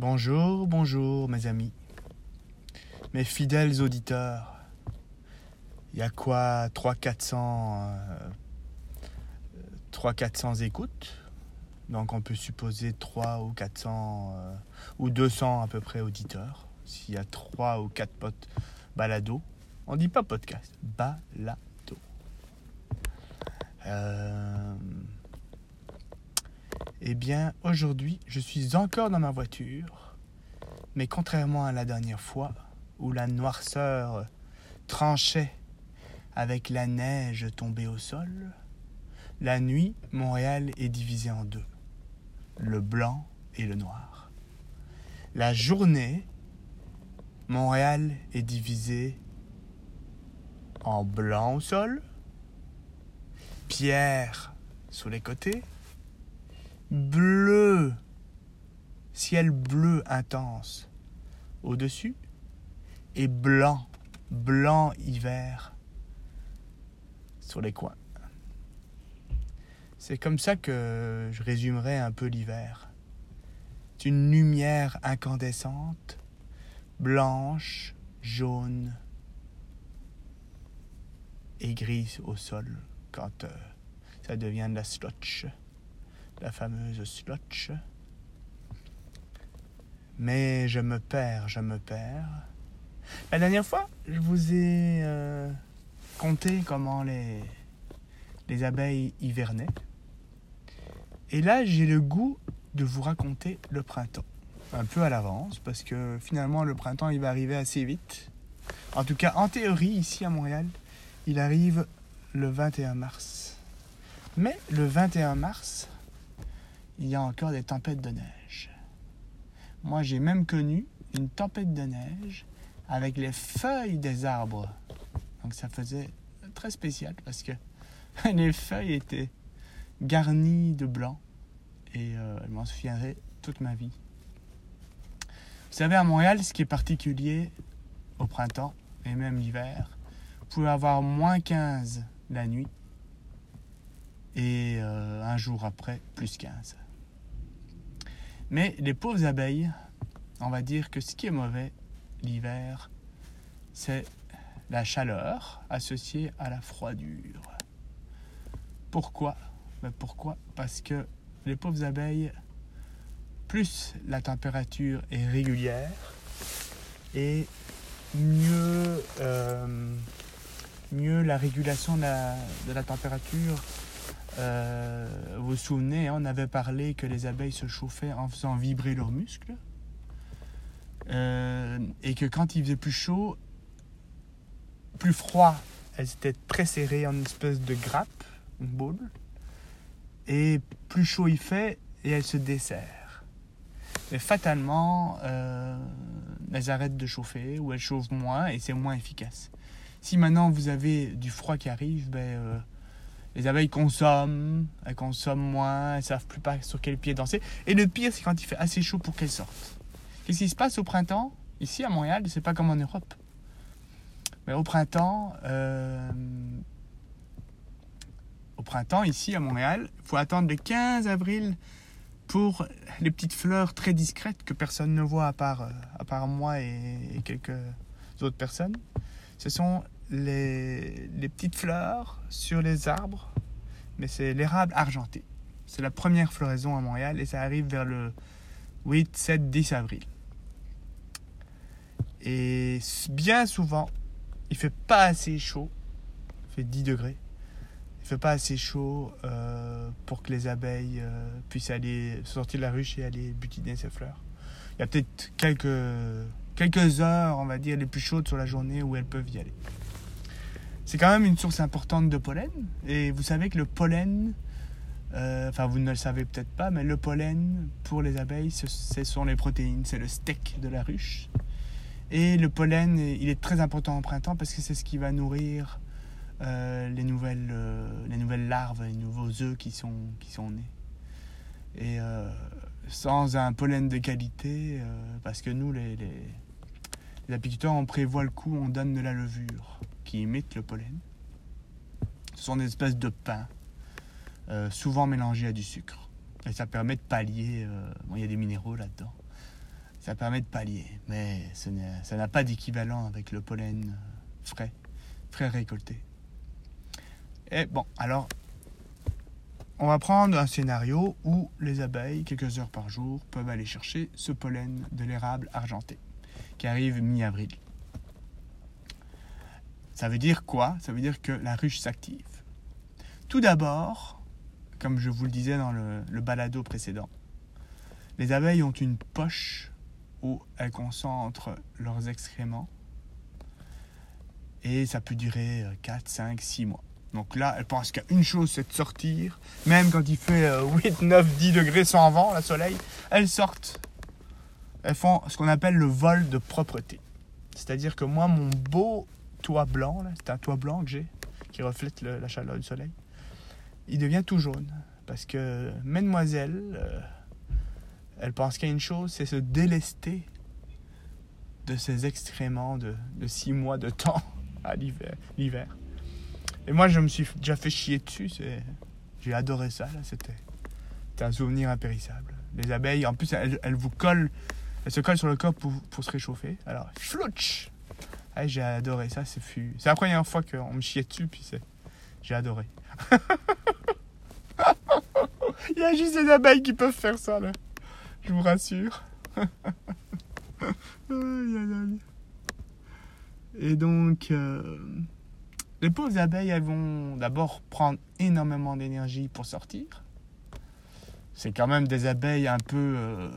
Bonjour, bonjour mes amis, mes fidèles auditeurs. Il y a quoi 300-400 euh, 300-400 écoutes? Donc on peut supposer 3 ou 400 euh, ou 200 à peu près auditeurs. S'il y a 3 ou 4 potes balado. On dit pas podcast, balado. Euh, eh bien, aujourd'hui, je suis encore dans ma voiture, mais contrairement à la dernière fois, où la noirceur tranchait avec la neige tombée au sol, la nuit, Montréal est divisé en deux, le blanc et le noir. La journée, Montréal est divisé en blanc au sol, pierre sur les côtés, bleu, ciel bleu intense au-dessus, et blanc, blanc hiver sur les coins. C'est comme ça que je résumerai un peu l'hiver. C'est une lumière incandescente, blanche, jaune et grise au sol quand euh, ça devient de la slotch la fameuse slotch. Mais je me perds, je me perds. La dernière fois, je vous ai euh, conté comment les, les abeilles hivernaient. Et là, j'ai le goût de vous raconter le printemps. Un peu à l'avance, parce que finalement, le printemps, il va arriver assez vite. En tout cas, en théorie, ici à Montréal, il arrive le 21 mars. Mais le 21 mars, il y a encore des tempêtes de neige. Moi, j'ai même connu une tempête de neige avec les feuilles des arbres. Donc ça faisait très spécial parce que les feuilles étaient garnies de blanc et euh, je m'en souviendrai toute ma vie. Vous savez, à Montréal, ce qui est particulier au printemps et même l'hiver, vous pouvez avoir moins 15 la nuit et euh, un jour après, plus 15. Mais les pauvres abeilles, on va dire que ce qui est mauvais l'hiver, c'est la chaleur associée à la froidure. Pourquoi? Ben Pourquoi? Parce que les pauvres abeilles, plus la température est régulière et mieux, euh, la régulation de la, de la température euh, vous vous souvenez, hein, on avait parlé que les abeilles se chauffaient en faisant vibrer leurs muscles. Euh, et que quand il faisait plus chaud, plus froid, elles étaient très serrées en une espèce de grappe, une boule. Et plus chaud il fait, et elles se desserrent. Mais fatalement, euh, elles arrêtent de chauffer, ou elles chauffent moins, et c'est moins efficace. Si maintenant vous avez du froid qui arrive, ben, les abeilles consomment, elles consomment moins, elles savent plus pas sur quel pied danser. Et le pire, c'est quand il fait assez chaud pour qu'elles sortent. Qu'est-ce qui se passe au printemps? Ici à Montréal, c'est pas comme en Europe. Mais au printemps, euh, au printemps ici à Montréal, il faut attendre le 15 avril pour les petites fleurs très discrètes que personne ne voit à part, euh, à part moi et quelques autres personnes. Ce sont les, petites fleurs sur les arbres, mais c'est l'érable argenté. C'est la première floraison à Montréal et ça arrive vers le 8, 7, 10 avril. Et bien souvent, il fait pas assez chaud, il fait 10 degrés. Il fait pas assez chaud euh, pour que les abeilles euh, puissent aller sortir de la ruche et aller butiner ces fleurs. Il y a peut-être quelques, quelques heures, on va dire, les plus chaudes sur la journée où elles peuvent y aller. C'est quand même une source importante de pollen. Et vous savez que le pollen, euh, enfin vous ne le savez peut-être pas, mais le pollen pour les abeilles, ce, sont les protéines, c'est le steak de la ruche. Et le pollen, il est très important au printemps parce que c'est ce qui va nourrir euh, les, nouvelles, euh, les nouvelles larves, les nouveaux œufs qui sont, nés. Et sans un pollen de qualité, parce que nous, les, les, les apiculteurs, on prévoit le coup, on donne de la levure qui imitent le pollen. Ce sont des espèces de pain, euh, souvent mélangés à du sucre. Et ça permet de pallier, euh, il y a des minéraux là-dedans, Ça permet de pallier, mais ça n'a pas d'équivalent avec le pollen frais, frais récolté. Et bon, alors, on va prendre un scénario où les abeilles, quelques heures par jour, peuvent aller chercher ce pollen de l'érable argenté, qui arrive mi-avril. Ça veut dire quoi? Ça veut dire que la ruche s'active. Tout d'abord, comme je vous le disais dans le, balado précédent, les abeilles ont une poche où elles concentrent leurs excréments et ça peut durer 4, 5, 6 mois. Donc là, elles pensent qu'une chose, c'est de sortir. Même quand il fait 8, 9, 10 degrés sans vent, le soleil, elles sortent. Elles font ce qu'on appelle le vol de propreté. C'est-à-dire que moi, mon beau toit blanc, c'est un toit blanc que j'ai, qui reflète la chaleur du soleil, il devient tout jaune. Parce que mesdemoiselles, euh, elles pensent qu'il y a une chose, c'est se délester de ces excréments de, de six mois de temps à l'hiver. Et moi, je me suis déjà fait chier dessus. J'ai adoré ça. C'était un souvenir impérissable. Les abeilles, en plus, elles, vous collent. Elles se collent sur le corps pour, pour se réchauffer. Alors, flouch ah, J'ai adoré ça. C'est la première fois qu'on me chiait dessus. Puis j'ai adoré. Il y a juste des abeilles qui peuvent faire ça, là. Je vous rassure. Et donc, euh, les pauvres abeilles, elles vont d'abord prendre énormément d'énergie pour sortir. C'est quand même des abeilles un peu euh,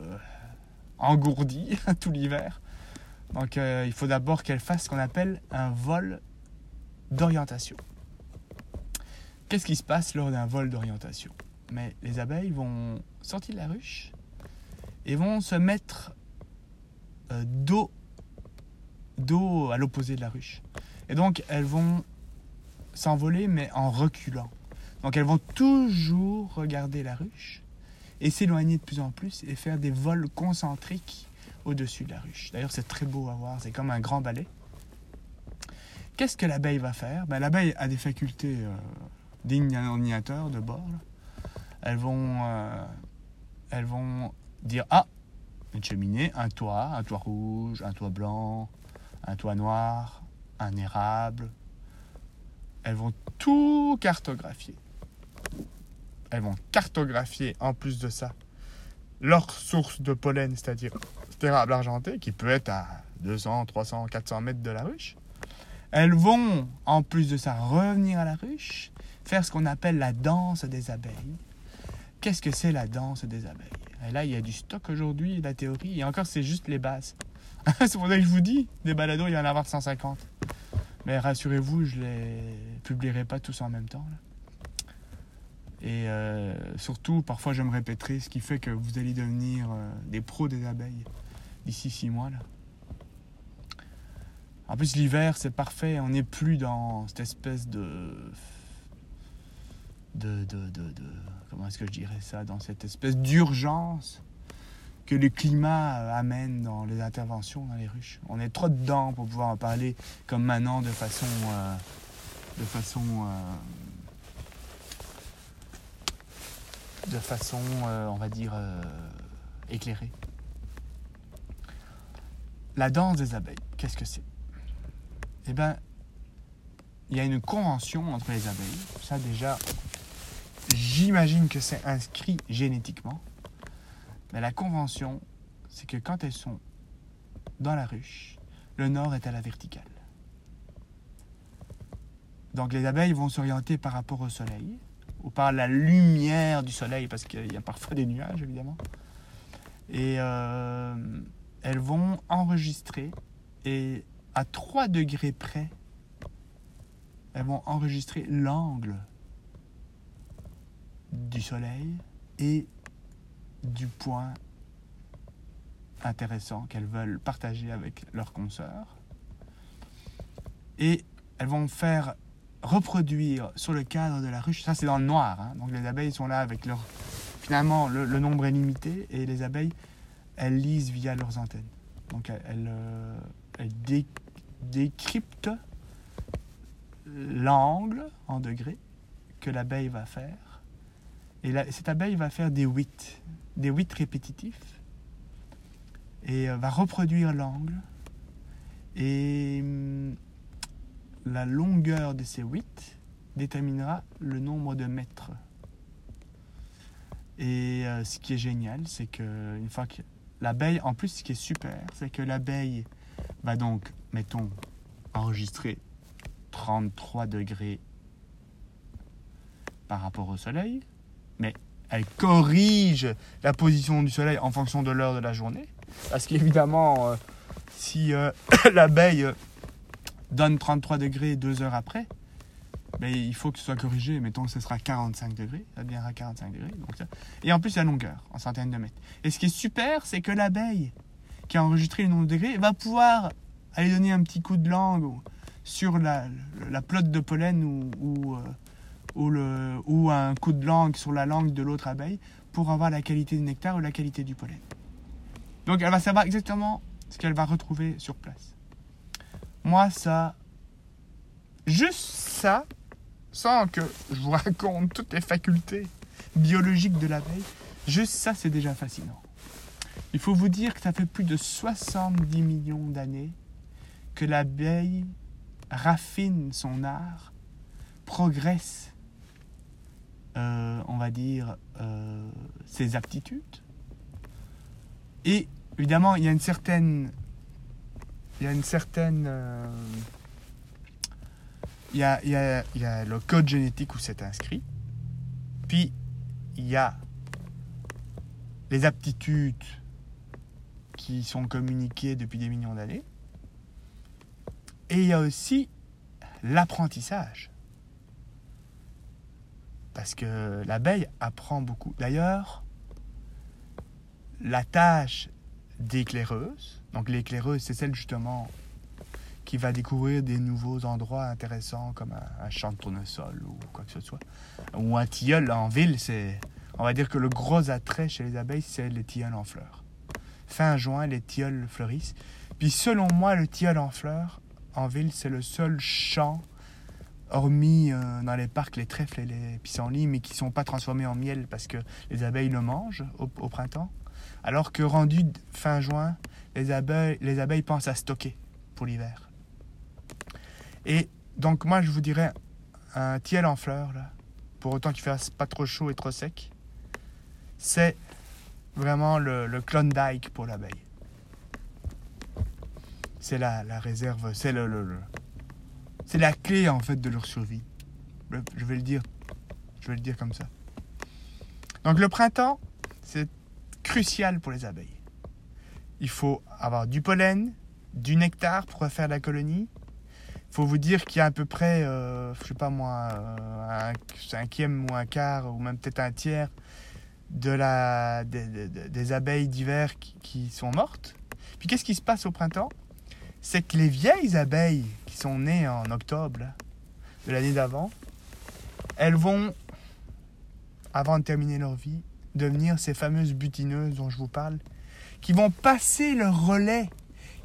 engourdies tout l'hiver. Donc, euh, il faut d'abord qu'elles fassent ce qu'on appelle un vol d'orientation. Qu'est-ce qui se passe lors d'un vol d'orientation? Mais les abeilles vont sortir de la ruche et vont se mettre euh, dos à l'opposé de la ruche. Et donc elles vont s'envoler mais en reculant. Donc elles vont toujours regarder la ruche et s'éloigner de plus en plus et faire des vols concentriques au-dessus de la ruche. D'ailleurs c'est très beau à voir, c'est comme un grand balai. Qu'est-ce que l'abeille va faire? Ben, L'abeille a des facultés euh, dignes d'un ordinateur de bord. Elles vont, euh, elles vont dire Ah, une cheminée, un toit, un toit rouge, un toit blanc, un toit noir, un érable. Elles vont tout cartographier. Elles vont cartographier en plus de ça leur source de pollen, c'est-à-dire cet érable argenté qui peut être à 200, 300, 400 mètres de la ruche. Elles vont en plus de ça revenir à la ruche faire ce qu'on appelle la danse des abeilles. Qu'est-ce que c'est la danse des abeilles? Et là, il y a du stock aujourd'hui, la théorie, et encore, c'est juste les bases. c'est pour ça que je vous dis, des balados, il y en a avoir 150. Mais rassurez-vous, je les publierai pas tous en même temps. Et euh, surtout, parfois, je me répéterai, ce qui fait que vous allez devenir euh, des pros des abeilles d'ici six mois. Là. En plus, l'hiver, c'est parfait. On n'est plus dans cette espèce de de, de, de, comment est-ce que je dirais ça, dans cette espèce d'urgence que le climat euh, amène dans les interventions dans les ruches. On est trop dedans pour pouvoir en parler comme maintenant de façon, de façon, euh, de façon, on va dire, éclairée. La danse des abeilles, qu'est-ce que c'est? Eh bien, il y a une convention entre les abeilles. Ça déjà, J'imagine que c'est inscrit génétiquement. Mais la convention, c'est que quand elles sont dans la ruche, le nord est à la verticale. Donc les abeilles vont s'orienter par rapport au soleil, ou par la lumière du soleil, parce qu'il y a parfois des nuages, évidemment. Et euh, elles vont enregistrer, et à 3 degrés près, elles vont enregistrer l'angle du soleil et du point intéressant qu'elles veulent partager avec leurs consoeurs. Et elles vont faire reproduire sur le cadre de la ruche, ça c'est dans le noir, hein. donc les abeilles sont là avec leur... Finalement, le, nombre est limité et les abeilles, elles lisent via leurs antennes. Donc elles, elles, euh, décryptent l'angle en degrés que l'abeille va faire et cette abeille va faire des 8, des 8 répétitifs. et euh, va reproduire l'angle. Et hum, la longueur de ces 8 déterminera le nombre de mètres. Et euh, ce qui est génial, c'est que une fois que l'abeille, en plus, ce qui est super, c'est que l'abeille va donc, mettons, enregistrer 33 degrés par rapport au soleil, mais elle corrige la position du soleil en fonction de l'heure de la journée. Parce qu'évidemment, euh, si euh, l'abeille donne 33 degrés deux heures après, ben, il faut que ce soit corrigé. Mettons que ce sera 45 degrés, ça deviendra 45 degrés. Et en plus, la longueur, en centaines de mètres. Et ce qui est super, c'est que l'abeille qui a enregistré le nombre de degrés va pouvoir aller donner un petit coup de langue sur la, la plotte de pollen ou, euh, un coup de langue sur la langue de l'autre abeille pour avoir la qualité du nectar ou la qualité du pollen. Donc elle va savoir exactement ce qu'elle va retrouver sur place. Moi, ça, juste ça, sans que je vous raconte toutes les facultés biologiques de l'abeille, juste ça, c'est déjà fascinant. Il faut vous dire que ça fait plus de 70 millions d'années que l'abeille raffine son art, progresse, euh, on va dire, euh, ses aptitudes. Et évidemment, il y a une certaine... Il y a une certaine... euh, il, il, y a, il y a le code génétique où c'est inscrit. Puis, il y a les aptitudes qui sont communiquées depuis des millions d'années. Et il y a aussi l'apprentissage. Parce que l'abeille apprend beaucoup. D'ailleurs, la tâche d'éclaireuse, donc l'éclaireuse, c'est celle justement qui va découvrir des nouveaux endroits intéressants comme un, champ de tournesol ou quoi que ce soit. Ou un tilleul en ville, c'est. On va dire que le gros attrait chez les abeilles, c'est les tilleuls en fleurs. Fin juin, les tilleuls fleurissent. Puis selon moi, le tilleul en fleurs, en ville, c'est le seul champ, hormis euh, dans les parcs, les trèfles et les pissenlits, mais qui ne sont pas transformés en miel parce que les abeilles le mangent au printemps. Alors que rendu fin juin, les abeilles, les abeilles pensent à stocker pour l'hiver. Et donc moi, je vous dirais un tilleul en fleurs, là, pour autant qu'il fasse pas trop chaud et trop sec, c'est vraiment le, le Klondike pour l'abeille. C'est la, la réserve, c'est le, le- c'est la clé en fait de leur survie. Je vais le dire, je vais le dire comme ça. Donc le printemps, c'est crucial pour les abeilles. Il faut avoir du pollen, du nectar pour faire la colonie. Il faut vous dire qu'il y a à peu près, euh, je sais pas moi, euh, un cinquième ou un quart ou même peut-être un tiers de la, des, abeilles d'hiver qui, sont mortes. Puis qu'est-ce qui se passe au printemps? C'est que les vieilles abeilles qui sont nées en octobre de l'année d'avant, elles vont, avant de terminer leur vie, devenir ces fameuses butineuses dont je vous parle, qui vont passer le relais,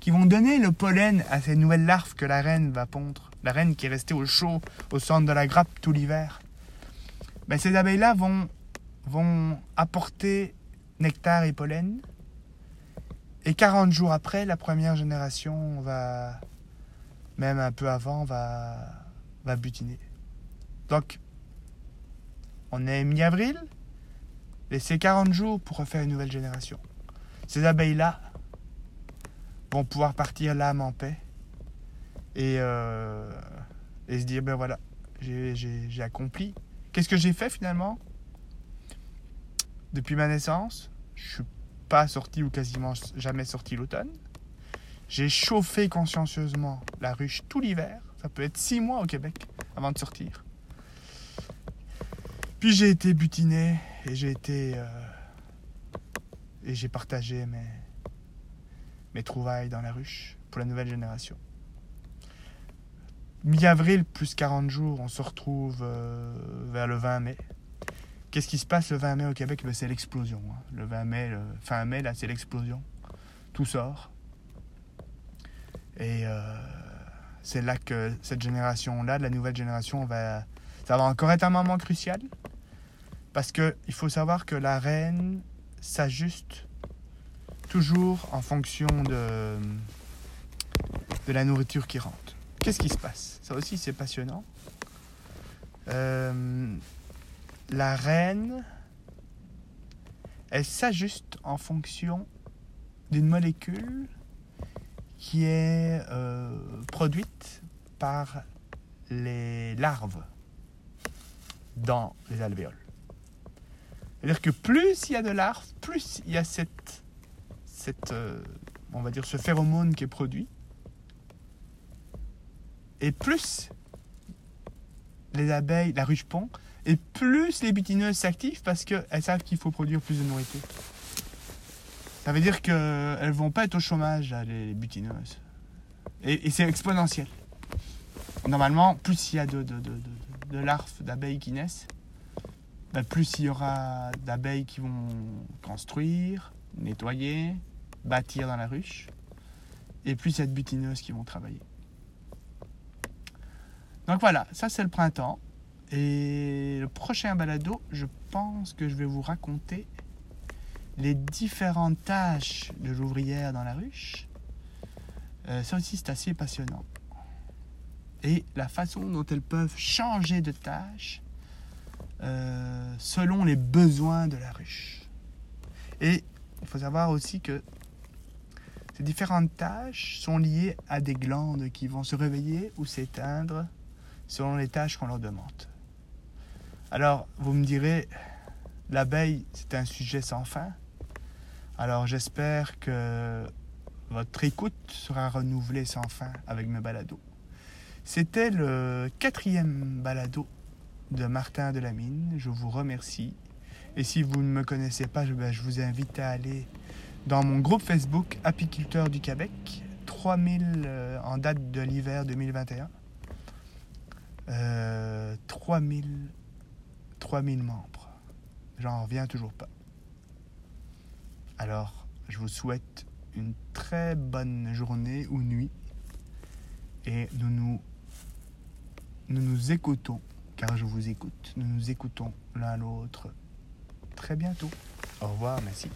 qui vont donner le pollen à ces nouvelles larves que la reine va pondre. La reine qui est restée au chaud, au centre de la grappe tout l'hiver. Ben, ces abeilles-là vont, vont apporter nectar et pollen. Et 40 jours après, la première génération va, même un peu avant, va, va butiner. Donc, on est mi-avril, laissez 40 jours pour refaire une nouvelle génération. Ces abeilles-là vont pouvoir partir l'âme en paix et, euh, se dire, ben voilà, j'ai- accompli. Qu'est-ce que j'ai fait finalement? Depuis ma naissance, je suis pas sorti ou quasiment jamais sorti l'automne. J'ai chauffé consciencieusement la ruche tout l'hiver. Ça peut être six mois au Québec avant de sortir. Puis j'ai été butiné et j'ai été euh, et j'ai partagé mes mes trouvailles dans la ruche pour la nouvelle génération. Mi-avril plus 40 jours, on se retrouve euh, vers le 20 mai. Qu'est-ce qui se passe le 20 mai au Québec? Ben, C'est l'explosion. hein. Le 20 mai, fin mai, là, c'est l'explosion. Tout sort. Et euh, c'est là que cette génération-là, la nouvelle génération, va, ça va encore être un moment crucial. Parce que il faut savoir que la reine s'ajuste toujours en fonction de, la nourriture qui rentre. Qu'est-ce qui se passe? Ça aussi, c'est passionnant. Euh, la reine, elle s'ajuste en fonction d'une molécule qui est euh, produite par les larves dans les alvéoles. C'est-à-dire que plus il y a de larves, plus il y a cette, cette euh, on va dire, ce phéromone qui est produit. Et plus les abeilles, la ruche pond, et plus les butineuses s'activent parce qu'elles savent qu'il faut produire plus de nourriture. Ça veut dire qu'elles ne vont pas être au chômage, les butineuses. Et, c'est exponentiel. Normalement, plus il y a de, de, larves d'abeilles qui naissent, ben, plus il y aura d'abeilles qui vont construire, nettoyer, bâtir dans la ruche, et plus il y a de butineuses qui vont travailler. Donc voilà, ça c'est le printemps. Et le prochain balado, je pense que je vais vous raconter les différentes tâches de l'ouvrière dans la ruche. Euh, ça aussi, c'est assez passionnant. Et la façon dont elles peuvent changer de tâche euh, selon les besoins de la ruche. Et il faut savoir aussi que ces différentes tâches sont liées à des glandes qui vont se réveiller ou s'éteindre selon les tâches qu'on leur demande. Alors, vous me direz, l'abeille, c'est un sujet sans fin. Alors, j'espère que votre écoute sera renouvelée sans fin avec mes balados. C'était le quatrième balado de Martin Delamine. Je vous remercie. Et si vous ne me connaissez pas, je, ben, vous invite à aller dans mon groupe Facebook Apiculteur du Québec, 3000 euh, en date de l'hiver 2021. Euh, 3000 3000 membres. J'en reviens toujours pas. Alors, je vous souhaite une très bonne journée ou nuit et nous nous écoutons, car je vous écoute, nous nous écoutons l'un l'autre très bientôt. Au revoir, merci.